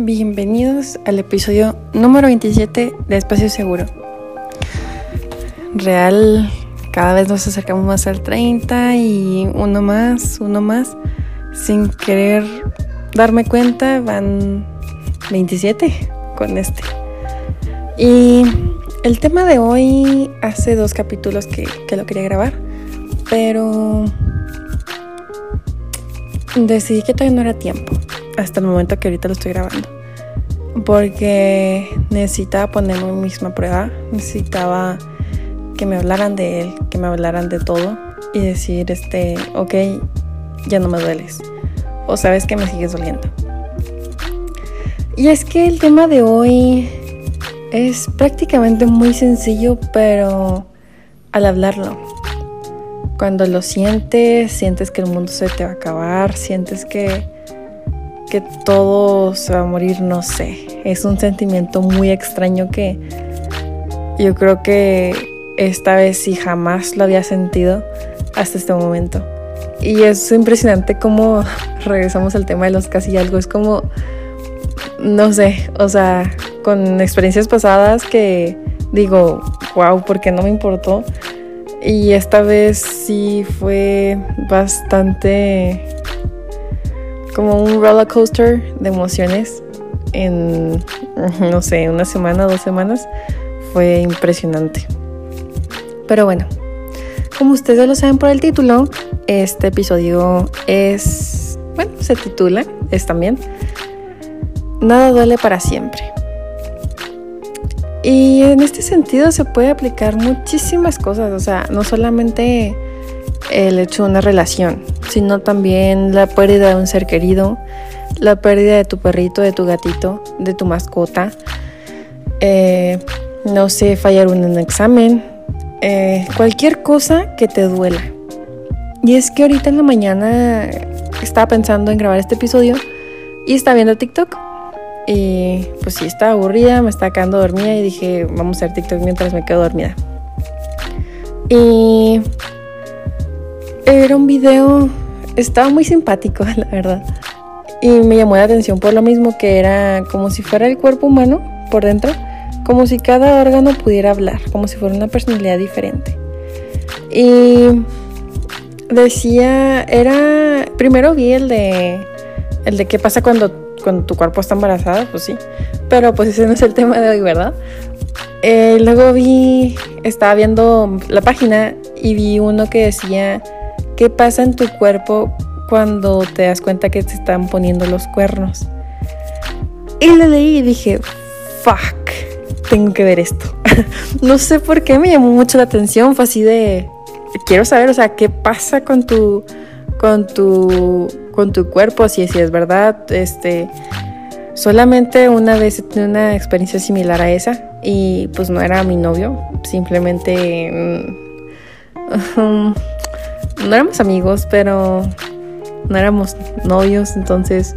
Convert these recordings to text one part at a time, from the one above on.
Bienvenidos al episodio número 27 de Espacio Seguro. Real, cada vez nos acercamos más al 30 y uno más, uno más. Sin querer darme cuenta, van 27 con este. Y el tema de hoy hace dos capítulos que, que lo quería grabar, pero decidí que todavía no era tiempo hasta el momento que ahorita lo estoy grabando. Porque necesitaba ponerme misma prueba, necesitaba que me hablaran de él, que me hablaran de todo y decir, este, ok, ya no me dueles. O sabes que me sigues doliendo. Y es que el tema de hoy es prácticamente muy sencillo, pero al hablarlo, cuando lo sientes, sientes que el mundo se te va a acabar, sientes que que todo se va a morir, no sé. Es un sentimiento muy extraño que yo creo que esta vez sí jamás lo había sentido hasta este momento. Y es impresionante cómo regresamos al tema de los casi algo. Es como, no sé, o sea, con experiencias pasadas que digo, wow, ¿por qué no me importó? Y esta vez sí fue bastante como un roller coaster de emociones en, no sé, una semana, dos semanas. Fue impresionante. Pero bueno, como ustedes lo saben por el título, este episodio es, bueno, se titula, es también, Nada duele para siempre. Y en este sentido se puede aplicar muchísimas cosas, o sea, no solamente el hecho de una relación, sino también la pérdida de un ser querido, la pérdida de tu perrito, de tu gatito, de tu mascota, eh, no sé, fallar un examen, eh, cualquier cosa que te duela. Y es que ahorita en la mañana estaba pensando en grabar este episodio y estaba viendo TikTok. Y pues sí, estaba aburrida, me estaba quedando dormida y dije, vamos a hacer TikTok mientras me quedo dormida. Y era un video, estaba muy simpático, la verdad. Y me llamó la atención por lo mismo que era como si fuera el cuerpo humano por dentro, como si cada órgano pudiera hablar, como si fuera una personalidad diferente. Y decía, era, primero vi el de, el de qué pasa cuando, cuando tu cuerpo está embarazada, pues sí, pero pues ese no es el tema de hoy, ¿verdad? Eh, luego vi, estaba viendo la página y vi uno que decía ¿Qué pasa en tu cuerpo cuando te das cuenta que te están poniendo los cuernos? Y le leí y dije, fuck, tengo que ver esto. no sé por qué me llamó mucho la atención, fue así de, quiero saber, o sea, qué pasa con tu, con tu, con tu cuerpo, si, si es verdad, este, solamente una vez tuve una experiencia similar a esa y pues no era mi novio, simplemente... Mm, no éramos amigos, pero no éramos novios, entonces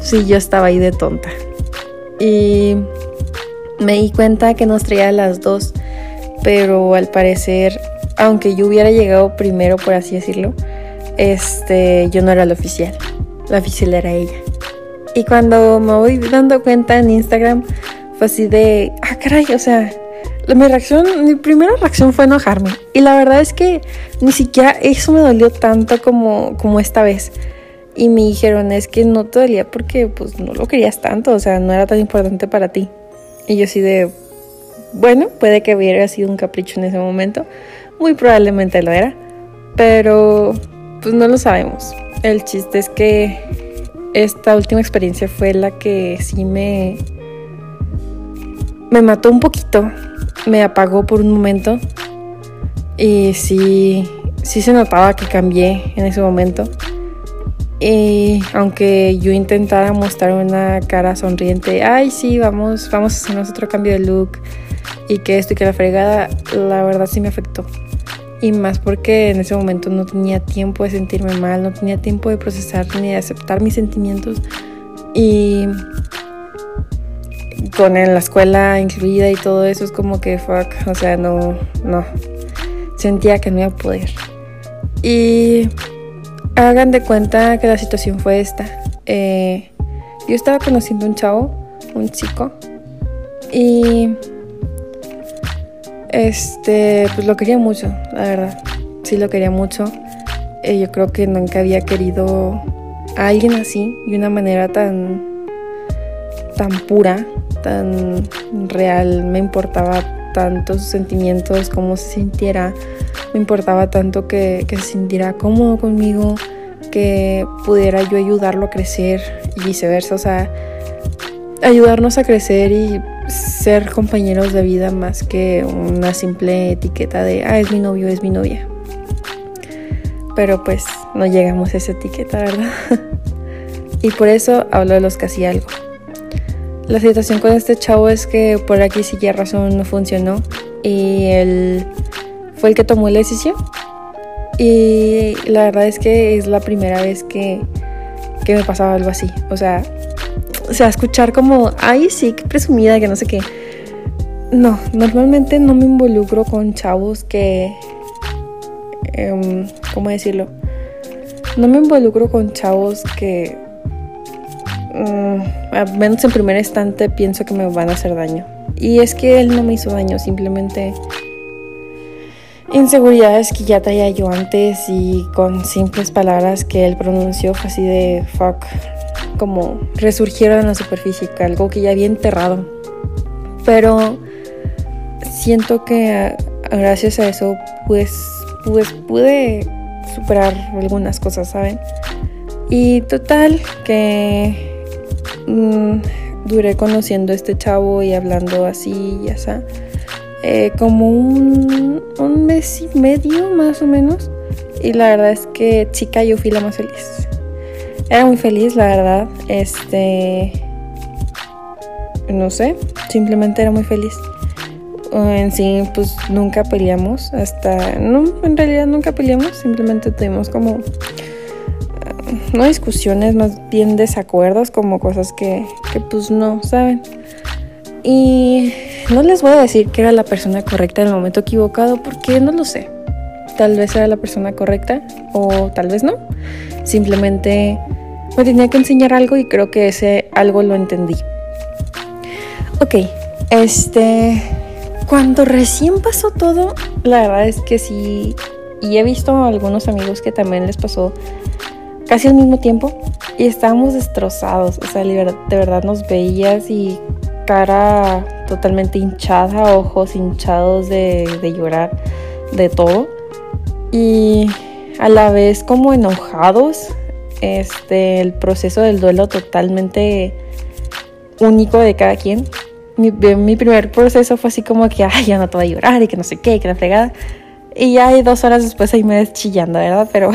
sí, yo estaba ahí de tonta. Y me di cuenta que nos traía las dos, pero al parecer, aunque yo hubiera llegado primero, por así decirlo, este, yo no era la oficial, la oficial era ella. Y cuando me voy dando cuenta en Instagram, fue así de, ah, caray, o sea, mi reacción, mi primera reacción fue enojarme. Y la verdad es que ni siquiera eso me dolió tanto como, como esta vez. Y me dijeron, es que no te dolía porque pues no lo querías tanto, o sea, no era tan importante para ti. Y yo así de, bueno, puede que hubiera sido un capricho en ese momento. Muy probablemente lo era. Pero pues no lo sabemos. El chiste es que esta última experiencia fue la que sí me... Me mató un poquito me apagó por un momento y sí, sí se notaba que cambié en ese momento. Y aunque yo intentara mostrar una cara sonriente, ay sí, vamos, vamos a hacernos otro cambio de look y que esto y que la fregada, la verdad sí me afectó. Y más porque en ese momento no tenía tiempo de sentirme mal, no tenía tiempo de procesar ni de aceptar mis sentimientos. Y con la escuela incluida y todo eso es como que fuck, o sea, no, no, sentía que no iba a poder. Y hagan de cuenta que la situación fue esta. Eh, yo estaba conociendo un chavo, un chico, y este, pues lo quería mucho, la verdad. Sí lo quería mucho. Eh, yo creo que nunca había querido a alguien así, de una manera tan, tan pura, tan real. Me importaba tanto sus sentimientos, cómo se sintiera. Me importaba tanto que, que se sintiera cómodo conmigo, que pudiera yo ayudarlo a crecer y viceversa. O sea, ayudarnos a crecer y ser compañeros de vida más que una simple etiqueta de, ah, es mi novio, es mi novia. Pero pues no llegamos a esa etiqueta, ¿verdad? y por eso hablo de los casi algo. La situación con este chavo es que por aquí sí ya razón no funcionó y él fue el que tomó la decisión. Y la verdad es que es la primera vez que, que me pasaba algo así. O sea, o sea, escuchar como, ay, sí, qué presumida, que no sé qué. No, normalmente no me involucro con chavos que... Em, ¿Cómo decirlo? No me involucro con chavos que... Al menos en primer instante pienso que me van a hacer daño. Y es que él no me hizo daño, simplemente inseguridades que ya traía yo antes y con simples palabras que él pronunció así de fuck, como resurgieron en la superficie, algo que ya había enterrado. Pero siento que gracias a eso pues, pues pude superar algunas cosas, ¿saben? Y total que mm, duré conociendo a este chavo y hablando así, ya sea, eh, como un, un mes y medio más o menos. Y la verdad es que chica yo fui la más feliz. Era muy feliz, la verdad. Este. No sé, simplemente era muy feliz. En sí, pues nunca peleamos. Hasta. No, en realidad nunca peleamos. Simplemente tuvimos como. No discusiones, más bien desacuerdos, como cosas que, que pues no, ¿saben? Y no les voy a decir que era la persona correcta en el momento equivocado, porque no lo sé. Tal vez era la persona correcta o tal vez no. Simplemente me tenía que enseñar algo y creo que ese algo lo entendí. Ok, este, cuando recién pasó todo, la verdad es que sí, y he visto a algunos amigos que también les pasó casi al mismo tiempo y estábamos destrozados, o sea, de verdad nos veías y cara totalmente hinchada, ojos hinchados de, de llorar, de todo. Y a la vez como enojados este, el proceso del duelo totalmente único de cada quien. Mi, mi, primer proceso fue así como que, ay, ya no te voy a llorar y que no sé qué, que la fregada. Y ya hay dos horas después ahí me ves chillando, ¿verdad? Pero,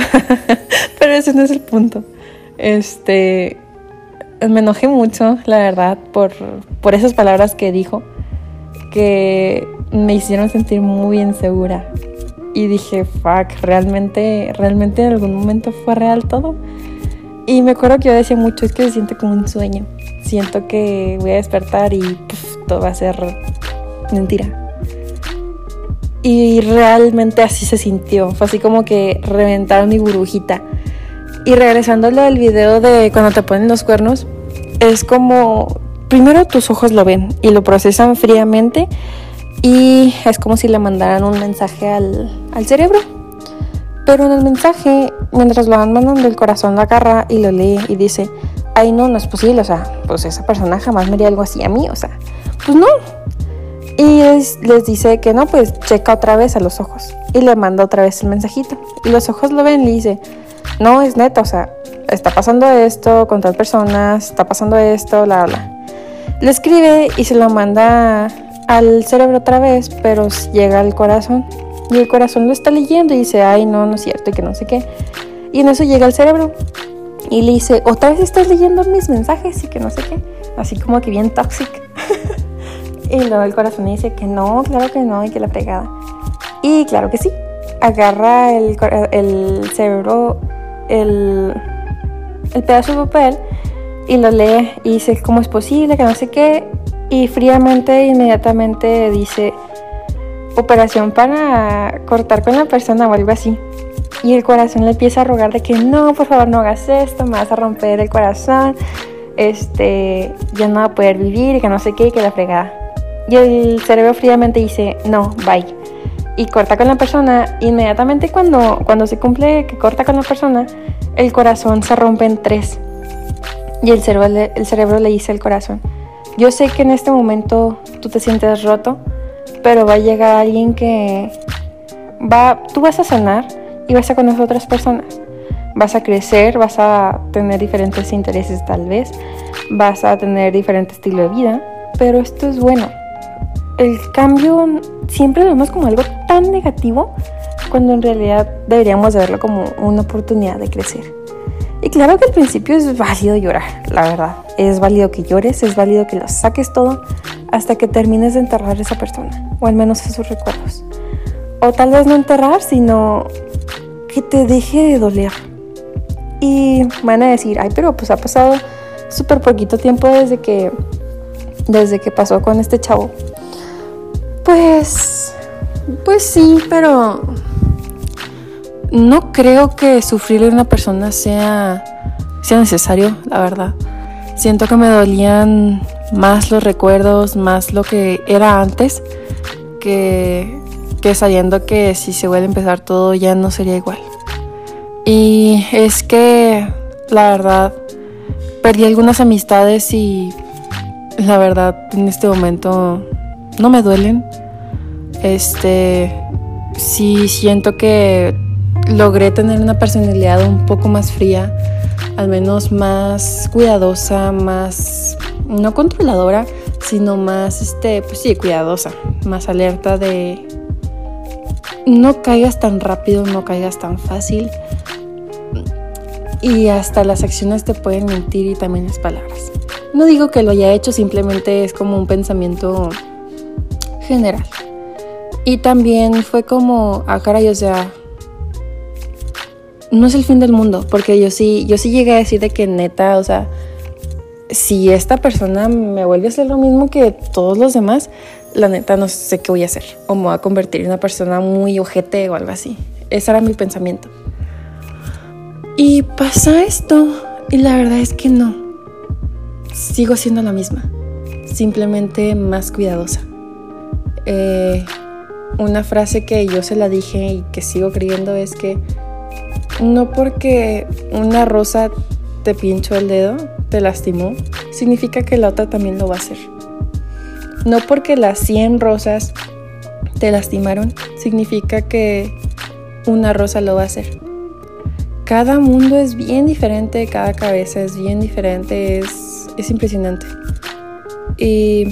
pero ese no es el punto. Este, me enojé mucho, la verdad, por, por esas palabras que dijo, que me hicieron sentir muy insegura. Y dije, fuck, realmente, realmente en algún momento fue real todo. Y me acuerdo que yo decía mucho, es que se siente como un sueño. Siento que voy a despertar y todo va a ser mentira. Y realmente así se sintió. Fue así como que reventaron mi burbujita. Y regresando al video de cuando te ponen los cuernos, es como, primero tus ojos lo ven y lo procesan fríamente y es como si le mandaran un mensaje al, al cerebro pero en el mensaje, mientras lo van mandando, el corazón lo agarra y lo lee y dice, ay no, no es posible, o sea, pues esa persona jamás me haría algo así a mí, o sea, pues no. Les, dice que no, pues checa otra vez a los ojos y le manda otra vez el mensajito. Y los ojos lo ven y dice, no, es neta, o sea, está pasando esto con tal persona, está pasando esto, bla, bla. Le escribe y se lo manda al cerebro otra vez, pero llega al corazón. Y el corazón lo está leyendo y dice, ay, no, no es cierto, y que no sé qué. Y en eso llega el cerebro y le dice, otra vez estás leyendo mis mensajes y que no sé qué. Así como que bien tóxico. y luego el corazón dice que no, claro que no, y que la fregada. Y claro que sí. Agarra el, cerebro, el, el pedazo de papel y lo lee y dice, ¿cómo es posible? Que no sé qué. Y fríamente, inmediatamente dice, operación para cortar con la persona o algo así. Y el corazón le empieza a rogar de que no, por favor no hagas esto, me vas a romper el corazón. este, ya no va a poder vivir, que no sé qué, que la fregada. Y el cerebro fríamente dice, no, bye. Y corta con la persona. Inmediatamente cuando, cuando se cumple que corta con la persona, el corazón se rompe en tres. Y el cerebro, el cerebro le dice al corazón, yo sé que en este momento tú te sientes roto, pero va a llegar alguien que va, tú vas a sanar y vas a conocer otras personas. Vas a crecer, vas a tener diferentes intereses tal vez, vas a tener diferente estilo de vida, pero esto es bueno. El cambio siempre lo vemos como algo tan negativo cuando en realidad deberíamos verlo como una oportunidad de crecer. Y claro que al principio es válido llorar, la verdad. Es válido que llores, es válido que lo saques todo hasta que termines de enterrar a esa persona, o al menos esos recuerdos. O tal vez no enterrar, sino que te deje de doler. Y van a decir, ay, pero pues ha pasado súper poquito tiempo desde que, desde que pasó con este chavo. Pues, pues sí, pero no creo que sufrirle a una persona sea, sea necesario, la verdad. Siento que me dolían más los recuerdos, más lo que era antes, que, que sabiendo que si se vuelve a empezar todo ya no sería igual. Y es que, la verdad, perdí algunas amistades y la verdad en este momento no me duelen. Este, sí siento que logré tener una personalidad un poco más fría al menos más cuidadosa, más no controladora, sino más, este, pues sí, cuidadosa, más alerta de no caigas tan rápido, no caigas tan fácil. Y hasta las acciones te pueden mentir y también las palabras. No digo que lo haya hecho, simplemente es como un pensamiento general. Y también fue como, ah, caray, o sea, no es el fin del mundo, porque yo sí, yo sí llegué a decir de que neta, o sea, si esta persona me vuelve a hacer lo mismo que todos los demás, la neta no sé qué voy a hacer. O me voy a convertir en una persona muy ojete o algo así. Ese era mi pensamiento. Y pasa esto, y la verdad es que no. Sigo siendo la misma, simplemente más cuidadosa. Eh, una frase que yo se la dije y que sigo creyendo es que no porque una rosa te pinchó el dedo, te lastimó, significa que la otra también lo va a hacer. No porque las 100 rosas te lastimaron, significa que una rosa lo va a hacer. Cada mundo es bien diferente, cada cabeza es bien diferente, es, es impresionante. Y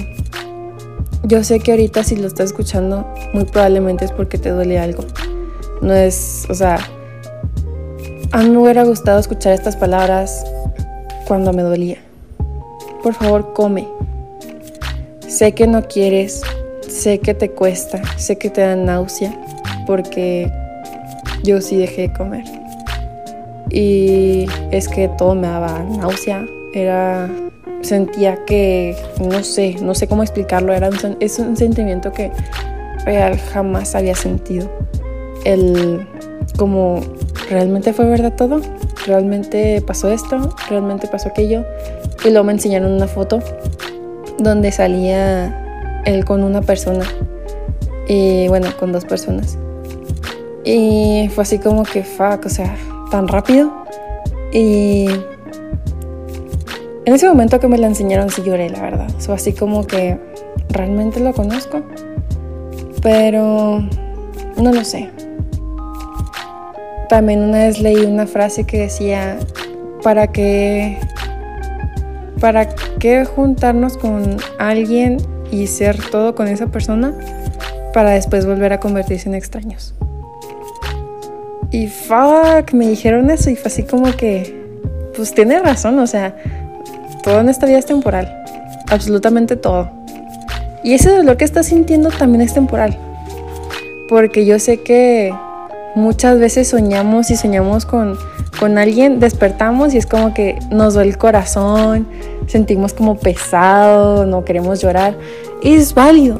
yo sé que ahorita si lo estás escuchando, muy probablemente es porque te duele algo. No es, o sea, a mí me hubiera gustado escuchar estas palabras cuando me dolía. Por favor, come. Sé que no quieres, sé que te cuesta, sé que te da náusea, porque yo sí dejé de comer. Y es que todo me daba náusea, era sentía que no sé, no sé cómo explicarlo, era es un sentimiento que real jamás había sentido. El como ¿realmente fue verdad todo? ¿Realmente pasó esto? ¿Realmente pasó aquello? Y luego me enseñaron una foto donde salía él con una persona. Y bueno, con dos personas. Y fue así como que, fuck, o sea, tan rápido. Y en ese momento que me la enseñaron sí lloré, la verdad. Fue así como que, ¿realmente lo conozco? Pero no lo sé. También una vez leí una frase que decía, ¿para qué, para qué juntarnos con alguien y ser todo con esa persona para después volver a convertirse en extraños? Y fuck, me dijeron eso y fue así como que, pues tiene razón, o sea, todo en esta vida es temporal, absolutamente todo. Y ese dolor que estás sintiendo también es temporal, porque yo sé que muchas veces soñamos y soñamos con, con alguien, despertamos y es como que nos duele el corazón, sentimos como pesado, no queremos llorar. Es válido.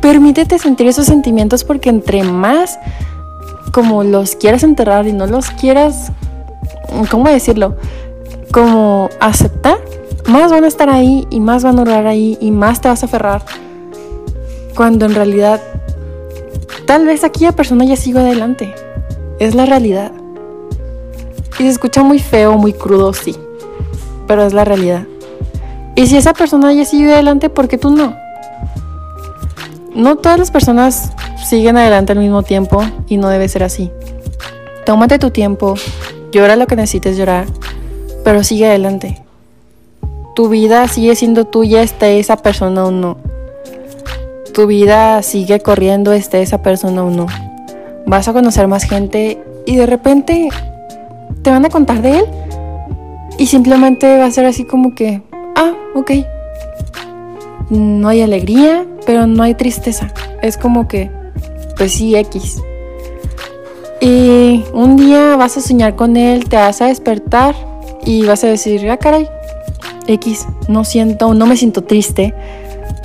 Permítete sentir esos sentimientos porque entre más como los quieras enterrar y no los quieras, ¿cómo decirlo? Como aceptar, más van a estar ahí y más van a durar ahí y más te vas a aferrar. Cuando en realidad, tal vez aquella persona ya sigue adelante. Es la realidad. Y se escucha muy feo, muy crudo, sí. Pero es la realidad. Y si esa persona ya sigue adelante, ¿por qué tú no? No todas las personas siguen adelante al mismo tiempo y no debe ser así. Tómate tu tiempo, llora lo que necesites llorar, pero sigue adelante. Tu vida sigue siendo tuya, esté esa persona o no. Tu vida sigue corriendo, esté esa persona o no. Vas a conocer más gente y de repente te van a contar de él y simplemente va a ser así como que, ah, ok. No hay alegría, pero no hay tristeza. Es como que, pues sí, X. Y un día vas a soñar con él, te vas a despertar y vas a decir, ah, caray, X, no siento, no me siento triste,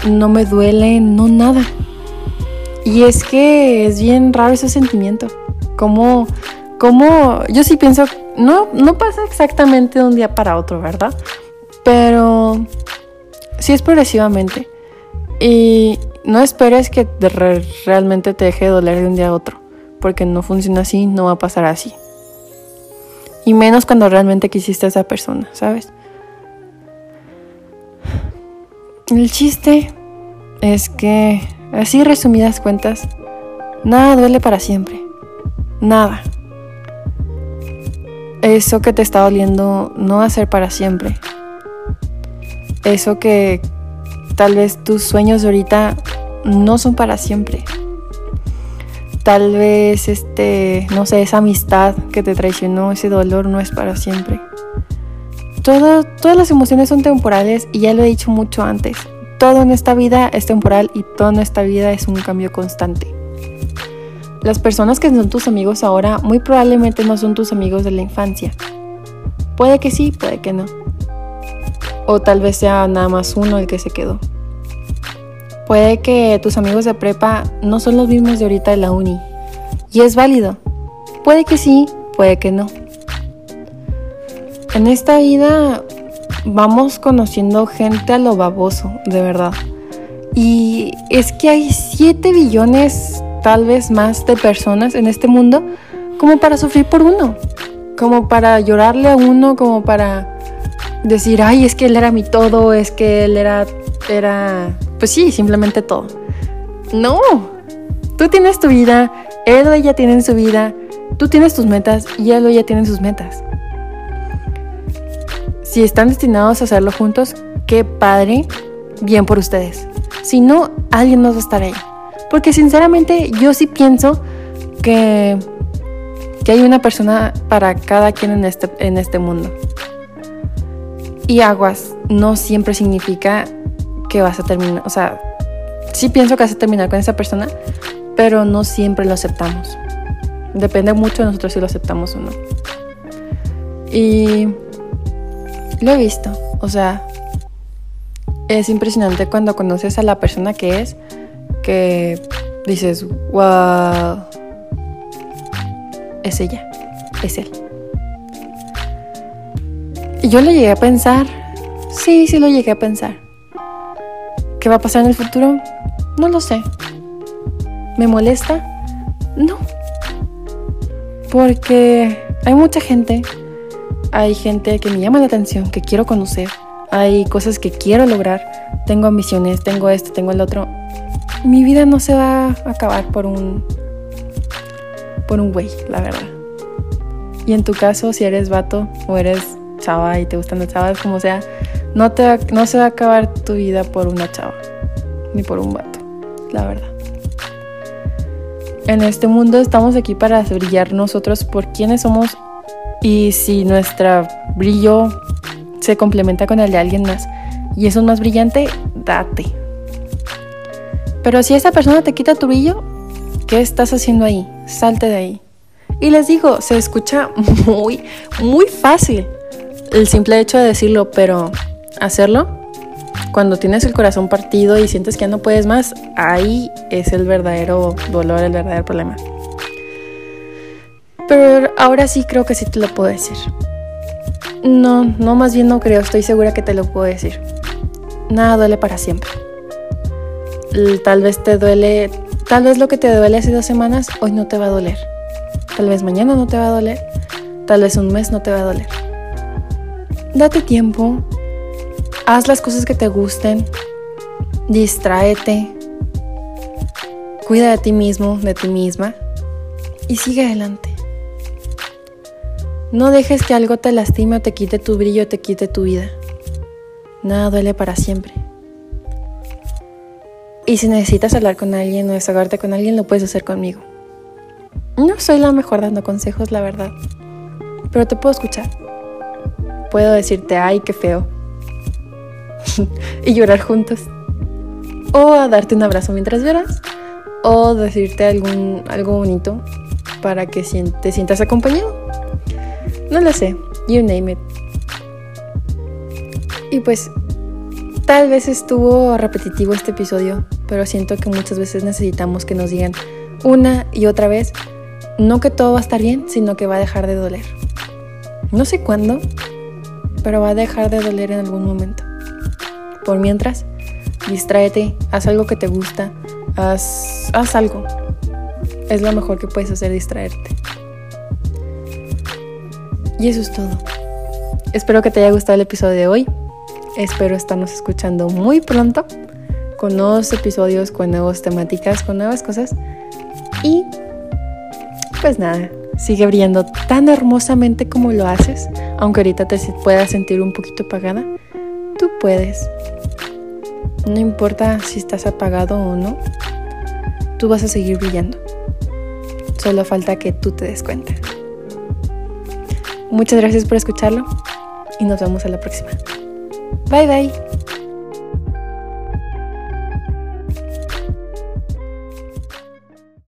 no me duele, no nada. Y es que es bien raro ese sentimiento. Como, como, yo sí pienso, no, no pasa exactamente de un día para otro, ¿verdad? Pero sí es progresivamente. Y no esperes que realmente te deje de doler de un día a otro, porque no funciona así, no va a pasar así. Y menos cuando realmente quisiste a esa persona, ¿sabes? El chiste es que, así resumidas cuentas, nada duele para siempre. Nada. Eso que te está doliendo no va a ser para siempre. Eso que tal vez tus sueños de ahorita no son para siempre. Tal vez este, no sé, esa amistad que te traicionó, ese dolor no es para siempre todas las emociones son temporales y ya lo he dicho mucho antes. Todo en esta vida es temporal y todo en esta vida es un cambio constante. Las personas que son tus amigos ahora muy probablemente no son tus amigos de la infancia. Puede que sí, puede que no. O tal vez sea nada más uno el que se quedó. Puede que tus amigos de prepa no son los mismos de ahorita de la uni. Y es válido. Puede que sí, puede que no. En esta vida vamos conociendo gente a lo baboso, de verdad. Y es que hay 7 billones, tal vez más, de personas en este mundo como para sufrir por uno, como para llorarle a uno, como para decir, ay, es que él era mi todo, es que él era, era, pues sí, simplemente todo. No, tú tienes tu vida, él o ella tienen su vida, tú tienes tus metas y él o ella tienen sus metas. Si están destinados a hacerlo juntos, qué padre, bien por ustedes. Si no, alguien nos va a estar ahí. Porque sinceramente yo sí pienso que, que hay una persona para cada quien en este, en este mundo. Y aguas no siempre significa que vas a terminar, o sea, sí pienso que vas a terminar con esa persona, pero no siempre lo aceptamos. Depende mucho de nosotros si lo aceptamos o no. Y lo he visto, o sea, es impresionante cuando conoces a la persona que es, que dices, wow, es ella, es él. Y yo lo llegué a pensar, sí, sí lo llegué a pensar. ¿Qué va a pasar en el futuro? No lo sé. ¿Me molesta? No. Porque hay mucha gente hay gente que me llama la atención, que quiero conocer, hay cosas que quiero lograr, tengo ambiciones, tengo esto, tengo el otro. Mi vida no se va a acabar por un por un güey, la verdad. Y en tu caso, si eres vato o eres chava y te gustan las chavas, como sea, no, te no se va a acabar tu vida por una chava, ni por un vato, la verdad. En este mundo estamos aquí para brillar nosotros por quienes somos y si nuestro brillo se complementa con el de alguien más y es un más brillante, date. Pero si esa persona te quita tu brillo, ¿qué estás haciendo ahí? Salte de ahí. Y les digo, se escucha muy, muy fácil el simple hecho de decirlo, pero hacerlo, cuando tienes el corazón partido y sientes que ya no puedes más, ahí es el verdadero dolor, el verdadero problema. Pero ahora sí creo que sí te lo puedo decir. No, no, más bien no creo, estoy segura que te lo puedo decir. Nada duele para siempre. Tal vez te duele, tal vez lo que te duele hace dos semanas, hoy no te va a doler. Tal vez mañana no te va a doler, tal vez un mes no te va a doler. Date tiempo, haz las cosas que te gusten, distráete, cuida de ti mismo, de ti misma y sigue adelante. No dejes que algo te lastime o te quite tu brillo te quite tu vida. Nada duele para siempre. Y si necesitas hablar con alguien o desahogarte con alguien, lo puedes hacer conmigo. No soy la mejor dando consejos, la verdad. Pero te puedo escuchar. Puedo decirte, ay, qué feo. y llorar juntos. O a darte un abrazo mientras lloras. O decirte algún, algo bonito para que te sientas acompañado. No lo sé, you name it. Y pues tal vez estuvo repetitivo este episodio, pero siento que muchas veces necesitamos que nos digan una y otra vez, no que todo va a estar bien, sino que va a dejar de doler. No sé cuándo, pero va a dejar de doler en algún momento. Por mientras, distráete, haz algo que te gusta, haz, haz algo. Es lo mejor que puedes hacer, distraerte. Y eso es todo. Espero que te haya gustado el episodio de hoy. Espero estarnos escuchando muy pronto con nuevos episodios, con nuevas temáticas, con nuevas cosas. Y pues nada, sigue brillando tan hermosamente como lo haces, aunque ahorita te puedas sentir un poquito apagada. Tú puedes. No importa si estás apagado o no, tú vas a seguir brillando. Solo falta que tú te des cuenta. Muchas gracias por escucharlo y nos vemos a la próxima. Bye bye.